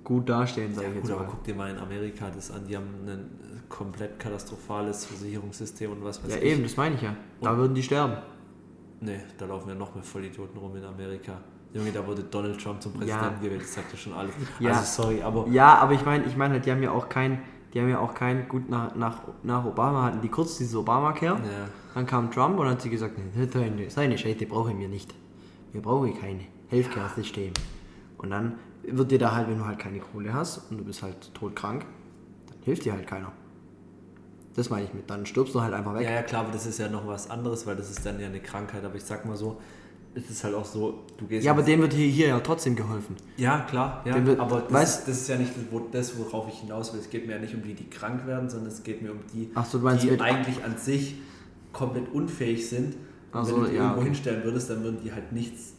gut dastehen, sage Ja, ich gut, jetzt aber mal. guck dir mal in Amerika das an, die haben ein komplett katastrophales Versicherungssystem und was weiß Ja, ich. eben, das meine ich ja. Da Und- würden die sterben. Nee, da laufen ja noch mehr Vollidioten rum in Amerika. Junge, da wurde Donald Trump zum Präsidenten Ja. gewählt, das sagt ja schon alles. Ja. Also sorry, aber Ja, aber ich meine, ich meine halt, die haben ja auch kein, die haben ja auch kein, gut, nach, nach, nach Obama hatten die kurz dieses Obamacare. ja, Dann kam Trump und hat sie gesagt, nee, seine- Scheiße brauchen wir nicht. Wir brauchen kein Healthcare-System. Und dann wird dir da halt, wenn du halt keine Kohle hast und du bist halt todkrank, dann hilft dir halt keiner. Das meine ich mit, dann stirbst du halt einfach weg. ja, ja, klar, aber das ist ja noch was anderes, weil das ist dann ja eine Krankheit. Aber ich sag mal so, es ist halt auch so, du gehst. Ja, aber dem wird hier, hier ja trotzdem geholfen. Ja, klar, ja. Wird- aber das, weißt- ist, das ist ja nicht das, wo, das, worauf ich hinaus will. Es geht mir ja nicht um die, die krank werden, sondern es geht mir um die, so, meinst die eigentlich an sich komplett unfähig sind. Und Ach wenn so, du die ja, irgendwo okay. hinstellen würdest, dann würden die halt nichts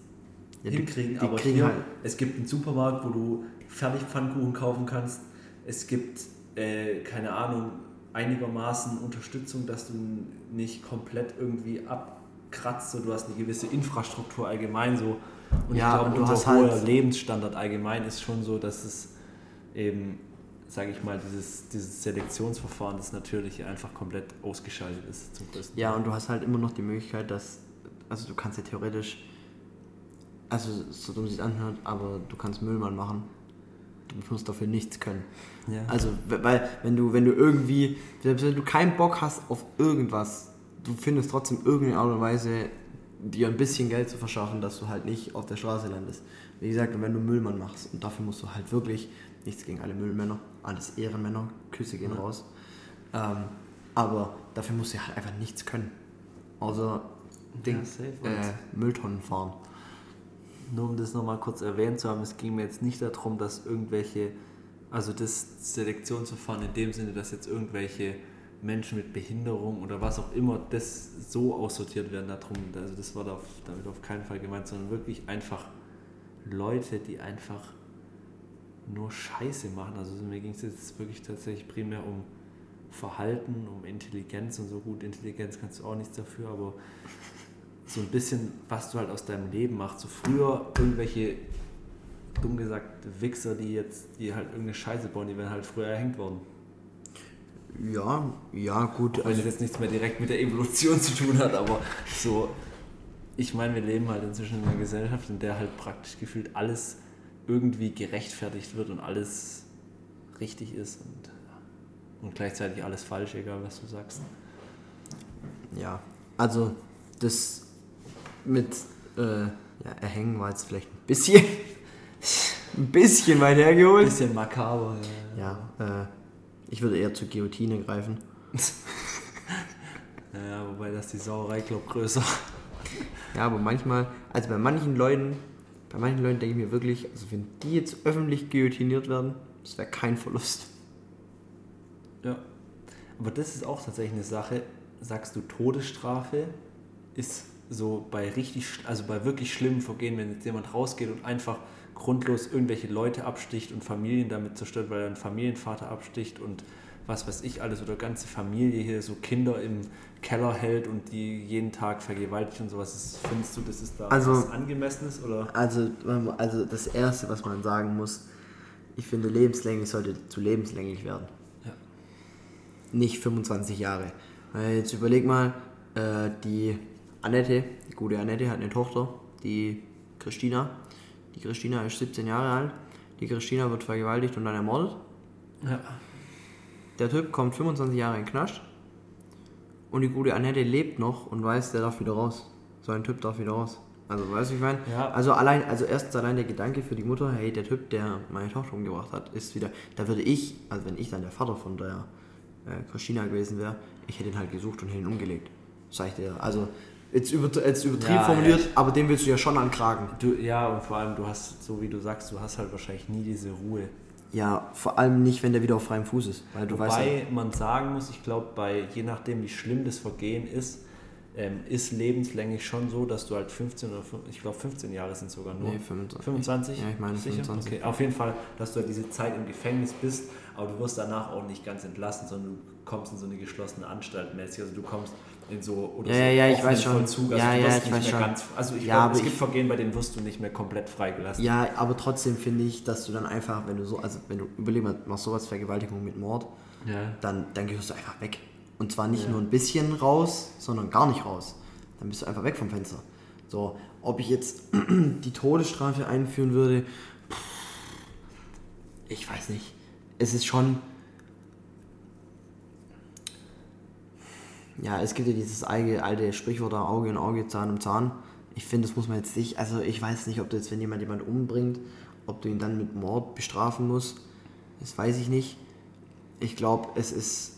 Ja, die- hinkriegen. die aber kriegen hier, halt- es gibt einen Supermarkt, wo du Fertigpfannkuchen kaufen kannst. Es gibt, äh, keine Ahnung, einigermaßen Unterstützung, dass du nicht komplett irgendwie abkratzt. So, du hast eine gewisse Infrastruktur allgemein so. Und Ja, ich glaube, unser hast hoher halt- Lebensstandard allgemein ist schon so, dass es eben, sage ich mal, dieses, dieses Selektionsverfahren, das Natürliche, einfach komplett ausgeschaltet ist zum größten Ja, und du hast halt immer noch die Möglichkeit, dass, also du kannst ja theoretisch, also so dumm sich anhört, aber du kannst Müllmann machen. Du musst dafür nichts können. Ja. Also, we- weil, wenn du, wenn du irgendwie, selbst wenn du keinen Bock hast auf irgendwas, du findest trotzdem irgendeine Art und Weise, dir ein bisschen Geld zu verschaffen, dass du halt nicht auf der Straße landest. Wie gesagt, wenn du Müllmann machst, und dafür musst du halt wirklich, nichts gegen alle Müllmänner, alles Ehrenmänner, Küsse gehen Ja. raus. Ähm, aber dafür musst du halt einfach nichts können. Außer Ding, Ja, äh, Mülltonnen fahren. Nur um das nochmal kurz erwähnt zu haben, es ging mir jetzt nicht darum, dass irgendwelche, also das Selektionsverfahren in dem Sinne, dass jetzt irgendwelche Menschen mit Behinderung oder was auch immer, das so aussortiert werden darum. Also das war damit auf keinen Fall gemeint, sondern wirklich einfach Leute, die einfach nur Scheiße machen. Also mir ging es jetzt wirklich tatsächlich primär um Verhalten, um Intelligenz und so gut. Intelligenz kannst du auch nichts dafür, aber so ein bisschen, was du halt aus deinem Leben machst. So früher irgendwelche, dumm gesagt, Wichser, die jetzt, die halt irgendeine Scheiße bauen, die werden halt früher erhängt worden. Ja, ja, gut. Auch wenn das jetzt nichts mehr direkt mit der Evolution zu tun hat, aber so, ich meine, wir leben halt inzwischen in einer Gesellschaft, in der halt praktisch gefühlt alles irgendwie gerechtfertigt wird und alles richtig ist und, und gleichzeitig alles falsch, egal was du sagst. Ja, also das mit äh, ja, Erhängen war jetzt vielleicht ein bisschen, ein bisschen weit hergeholt. Bisschen makaber. Ja, äh, ich würde eher zur Guillotine greifen. Ja, wobei das die Sauerei, glaub größer. Ja, aber manchmal, also bei manchen Leuten, bei manchen Leuten denke ich mir wirklich, also wenn die jetzt öffentlich guillotiniert werden, das wäre kein Verlust. Ja. Aber das ist auch tatsächlich eine Sache. Sagst du, Todesstrafe ist so bei richtig, also bei wirklich schlimmen Vergehen, wenn jetzt jemand rausgeht und einfach grundlos irgendwelche Leute absticht und Familien damit zerstört, weil er einen Familienvater absticht und was weiß ich alles oder ganze Familie hier so Kinder im Keller hält und die jeden Tag vergewaltigt und sowas. Findest du, das ist da Also- was Angemessenes oder? Also, also das Erste, was man sagen muss, Ich finde, lebenslänglich sollte zu lebenslänglich werden. Ja. Nicht 25 Jahre. Weil jetzt überleg mal, äh, die Annette, die gute Annette hat eine Tochter, die Christina. Die Christina ist 17 Jahre alt. Die Christina wird vergewaltigt und dann ermordet. Ja. Der Typ kommt 25 Jahre in Knast. Und die gute Annette lebt noch und weiß, der darf wieder raus. So ein Typ darf wieder raus. Also, weißt du, wie ich meine? Ja. Also, allein, also erstens allein der Gedanke für die Mutter, hey, der Typ, der meine Tochter umgebracht hat, ist wieder. Da würde ich, also wenn ich dann der Vater von der äh, Christina gewesen wäre, ich hätte ihn halt gesucht und hätte ihn umgelegt. Sag ich dir. Also, jetzt, über, jetzt übertrieben Ja, formuliert, ja. aber den willst du ja schon ankragen. Du, ja, und vor allem, du hast, so wie du sagst, du hast halt wahrscheinlich nie diese Ruhe. Ja, vor allem nicht, wenn der wieder auf freiem Fuß ist. Weil du weißt ja, Wobei man sagen muss, ich glaube, bei je nachdem, wie schlimm das Vergehen ist, ähm, ist lebenslänglich schon so, dass du halt 15 oder fün- ich glaube 15 Jahre sind sogar nur. Nee, 25. 25? Ja, ich meine Sicher? 25. Okay, auf jeden Fall, dass du halt diese Zeit im Gefängnis bist, aber du wirst danach auch nicht ganz entlassen, sondern du kommst in so eine geschlossene Anstalt mäßig. Also du kommst in so oder Ja, so ja, ja, ich weiß schon. Vollzug. Also Ja, du ja, ich nicht weiß mehr schon. ganz. Also ich Ja, glaube, es gibt ich- Vergehen, bei denen wirst du nicht mehr komplett freigelassen. Ja, aber trotzdem finde ich, dass du dann einfach, wenn du so, also wenn du überleg mal, machst sowas Vergewaltigung mit Mord, Ja. dann, dann gehörst du einfach weg. Und zwar nicht Ja. nur ein bisschen raus, sondern gar nicht raus. Dann bist du einfach weg vom Fenster. So, ob ich jetzt die Todesstrafe einführen würde, pff, ich weiß nicht. Es ist schon. Ja, es gibt ja dieses alte, alte Sprichwort da, Auge in Auge, Zahn um Zahn. Ich finde, das muss man jetzt nicht, also ich weiß nicht, ob du jetzt, wenn jemand jemand umbringt, ob du ihn dann mit Mord bestrafen musst. Das weiß ich nicht. Ich glaube, es ist,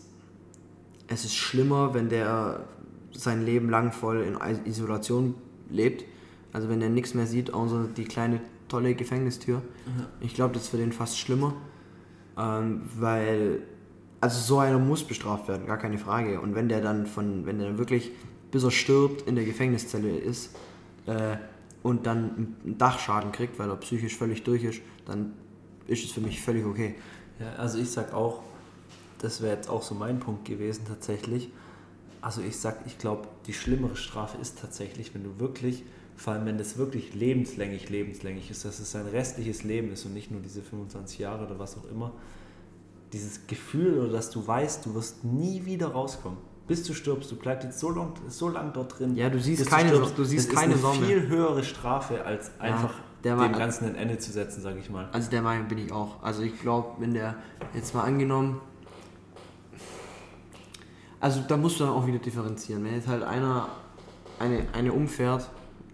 es ist schlimmer, wenn der sein Leben lang voll in Is- Isolation lebt. Also wenn er nichts mehr sieht, außer die kleine tolle Gefängnistür. Ich glaube, das ist für den fast schlimmer. Ähm, weil, also so einer muss bestraft werden, gar keine Frage. Und wenn der dann von, wenn der dann wirklich, bis er stirbt, in der Gefängniszelle ist äh, und dann einen Dachschaden kriegt, weil er psychisch völlig durch ist, dann ist es für mich völlig okay. Ja, also ich sag auch, das wäre jetzt auch so mein Punkt gewesen tatsächlich. Also ich sag, ich glaube, die schlimmere Strafe ist tatsächlich, wenn du wirklich, vor allem wenn das wirklich lebenslänglich, lebenslänglich ist, dass es sein restliches Leben ist und nicht nur diese 25 Jahre oder was auch immer, dieses Gefühl oder dass du weißt, du wirst nie wieder rauskommen. Bis du stirbst, du bleibst jetzt so lang, so lang dort drin. Ja, du siehst keine- stirbst. du siehst das keine ist eine Sonne. viel höhere Strafe, als einfach der dem war- Ganzen ein Ende zu setzen, sage ich mal. Also der Meinung bin ich auch. Also ich glaube, wenn der jetzt mal angenommen. Also da musst du dann auch wieder differenzieren. Wenn jetzt halt einer eine, eine umfährt,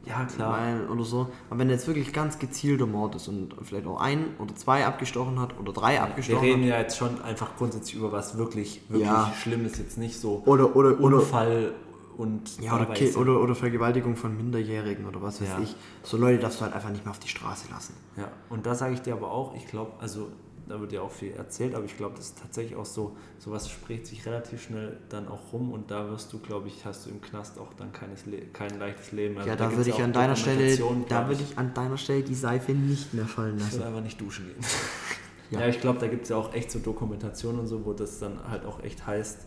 Ja, klar. weil, oder so, aber wenn jetzt wirklich ganz gezielter Mord ist und vielleicht auch ein oder zwei abgestochen hat oder drei Wir abgestochen reden hat. ja jetzt schon einfach grundsätzlich über was wirklich, wirklich Ja. Schlimmes, jetzt nicht so Oder, oder, oder, Unfall und ja, oder. Ki- oder, oder Vergewaltigung von Minderjährigen oder was weiß Ja. ich. So Leute darfst du halt einfach nicht mehr auf die Straße lassen. Ja, und da sage ich dir aber auch, ich glaube, also da wird ja auch viel erzählt, aber ich glaube, das ist tatsächlich auch so, sowas spricht sich relativ schnell dann auch rum und da wirst du, glaube ich, hast du im Knast auch dann keines kein leichtes Leben. Also ja, da gibt's würde ich an deiner Stelle, da würde ich an deiner Stelle die Seife nicht mehr fallen Ich lassen. würde einfach nicht duschen gehen. Ja. Ja, ich glaube, da gibt es ja auch echt so Dokumentationen und so, wo das dann halt auch echt heißt,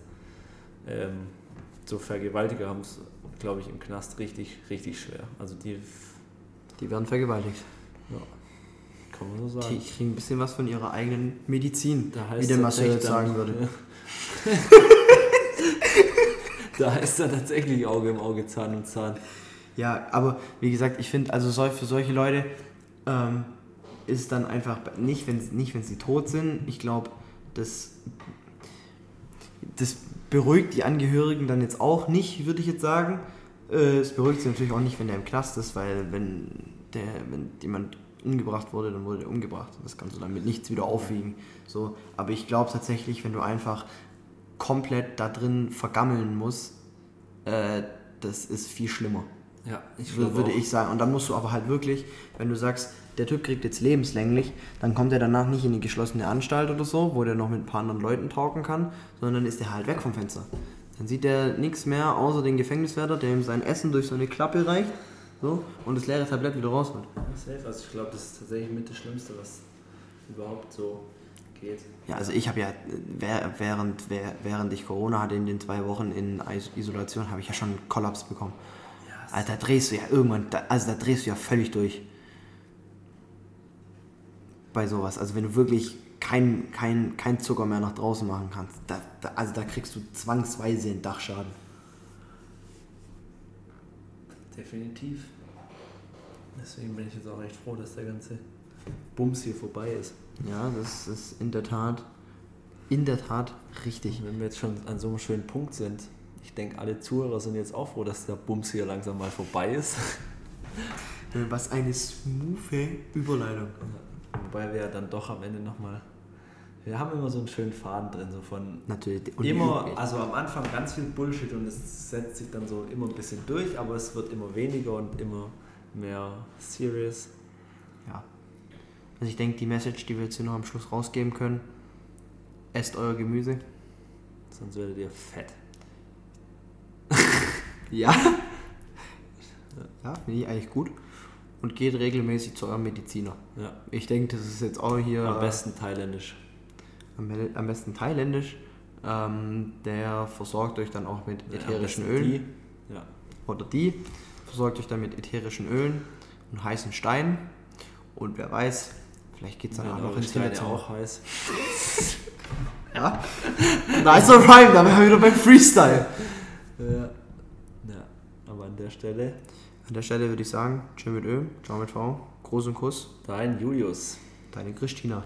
ähm, so Vergewaltiger haben es, glaube ich, im Knast richtig, richtig schwer. Also die, Die werden vergewaltigt. ja, kann man so Die sagen. kriegen ein bisschen was von ihrer eigenen Medizin, wie der Marcel jetzt sagen würde. Ja. da heißt dann tatsächlich Auge im Auge, Zahn um Zahn. Ja, aber wie gesagt, ich finde, also für solche Leute ähm, ist dann einfach nicht, wenn nicht, wenn sie tot sind. Ich glaube, das, das beruhigt die Angehörigen dann jetzt auch nicht, würde ich jetzt sagen. Äh, es beruhigt sie natürlich auch nicht, wenn der im Knast ist, weil wenn der, wenn jemand umgebracht wurde, dann wurde er umgebracht. Das kannst du dann mit nichts wieder aufwiegen. So, aber ich glaube tatsächlich, wenn du einfach komplett da drin vergammeln musst, äh, das ist viel schlimmer. Ja, ich Wür- würde ich sagen. Und dann musst du aber halt wirklich, wenn du sagst, der Typ kriegt jetzt lebenslänglich, dann kommt er danach nicht in die geschlossene Anstalt oder so, wo der noch mit ein paar anderen Leuten talken kann, sondern dann ist er halt weg vom Fenster. Dann sieht er nichts mehr außer den Gefängniswärter, der ihm sein Essen durch so eine Klappe reicht so, und das leere Tablett wieder rausholt. Safe, also ich glaube, das ist tatsächlich mit das Schlimmste, was überhaupt so geht. Ja, also ich habe ja, äh, während, während ich Corona hatte in den zwei Wochen in Is- Isolation, habe ich ja schon einen Kollaps bekommen. Ja, Alter, da drehst du ja irgendwann, also da drehst du ja völlig durch. bei sowas. Also wenn du wirklich kein, kein, kein Zucker mehr nach draußen machen kannst, da, da, also da kriegst du zwangsweise einen Dachschaden. Definitiv. Deswegen bin ich jetzt auch recht froh, dass der ganze Bums hier vorbei ist. Ja, das ist in der Tat, in der Tat richtig. Wenn wir jetzt schon an so einem schönen Punkt sind, ich denke, alle Zuhörer sind jetzt auch froh, dass der Bums hier langsam mal vorbei ist. Was eine smooth Überleitung. Wobei wir ja dann doch am Ende nochmal. Wir haben immer so einen schönen Faden drin, so von Natürlich. immer, also am Anfang ganz viel Bullshit und es setzt sich dann so immer ein bisschen durch, aber es wird immer weniger und immer mehr serious. Ja. Also ich denke, die Message, die wir jetzt hier noch am Schluss rausgeben können, esst euer Gemüse. Sonst werdet ihr fett. Ja. Ja, finde ich eigentlich gut. Und geht regelmäßig zu eurem Mediziner. Ja. Ich denke, das ist jetzt auch hier. Am besten thailändisch. Am, besten thailändisch. Ähm, der versorgt euch dann auch mit Ja, ätherischen besten Ölen. die. Ja. Oder die versorgt euch dann mit ätherischen Ölen und heißen Steinen. Und wer weiß, vielleicht geht es dann auch noch ins Hinterzimmer. auch heiß. Ja? Nicer Rhyme, da wären wir wieder beim Freestyle. Ja. ja. Aber an der Stelle, An der Stelle würde ich sagen, Tschö mit Ö, Ciao mit V, Gruß und Kuss, dein Julius. deine Christina.